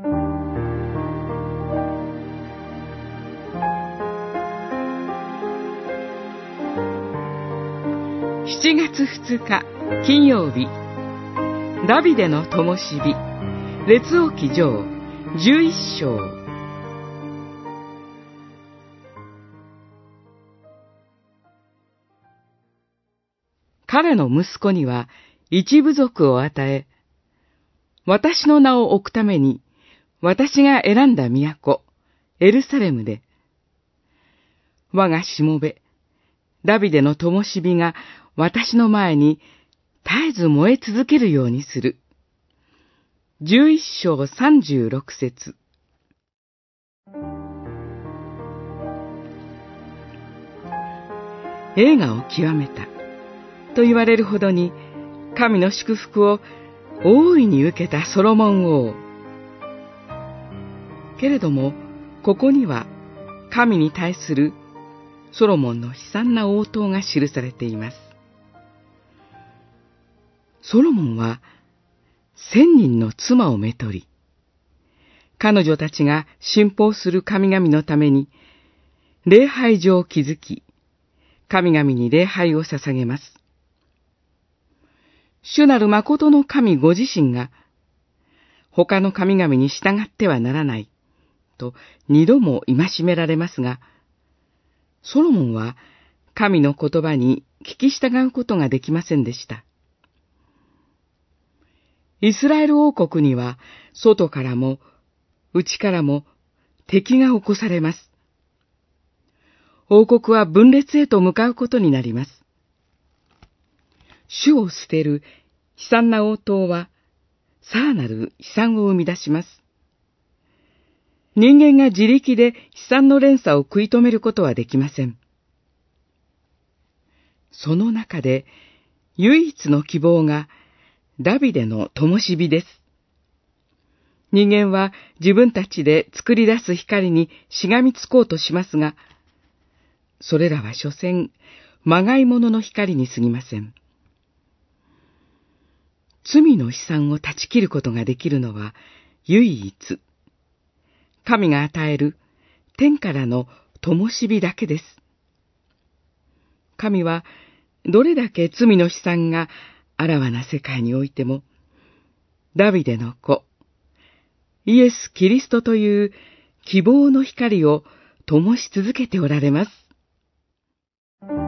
7月2日金曜日。ダビデの灯火。列王記上11章。彼の息子には一部族を与え、私の名を置くために私が選んだ都、エルサレムで、我がしもべ、ダビデの灯火が私の前に絶えず燃え続けるようにする。十一章三十六節映画を極めたと言われるほどに神の祝福を大いに受けたソロモン王。けれども、ここには神に対するソロモンの悲惨な応答が記されています。ソロモンは千人の妻をめとり、彼女たちが信奉する神々のために、礼拝所を築き、神々に礼拝を捧げます。主なる誠の神ご自身が、他の神々に従ってはならない、と二度も戒められますが、ソロモンは神の言葉に聞き従うことができませんでした。イスラエル王国には外からも内からも敵が起こされます。王国は分裂へと向かうことになります。主を捨てる悲惨な応答は、さらなる悲惨を生み出します。人間が自力で悲惨の連鎖を食い止めることはできません。その中で、唯一の希望が、ダビデの灯火です。人間は自分たちで作り出す光にしがみつこうとしますが、それらは所詮、まがいものの光に過ぎません。罪の悲惨を断ち切ることができるのは唯一、神が与える天からの灯火だけです。神はどれだけ罪の悲惨があらわな世界においても、ダビデの子、イエス・キリストという希望の光を灯し続けておられます。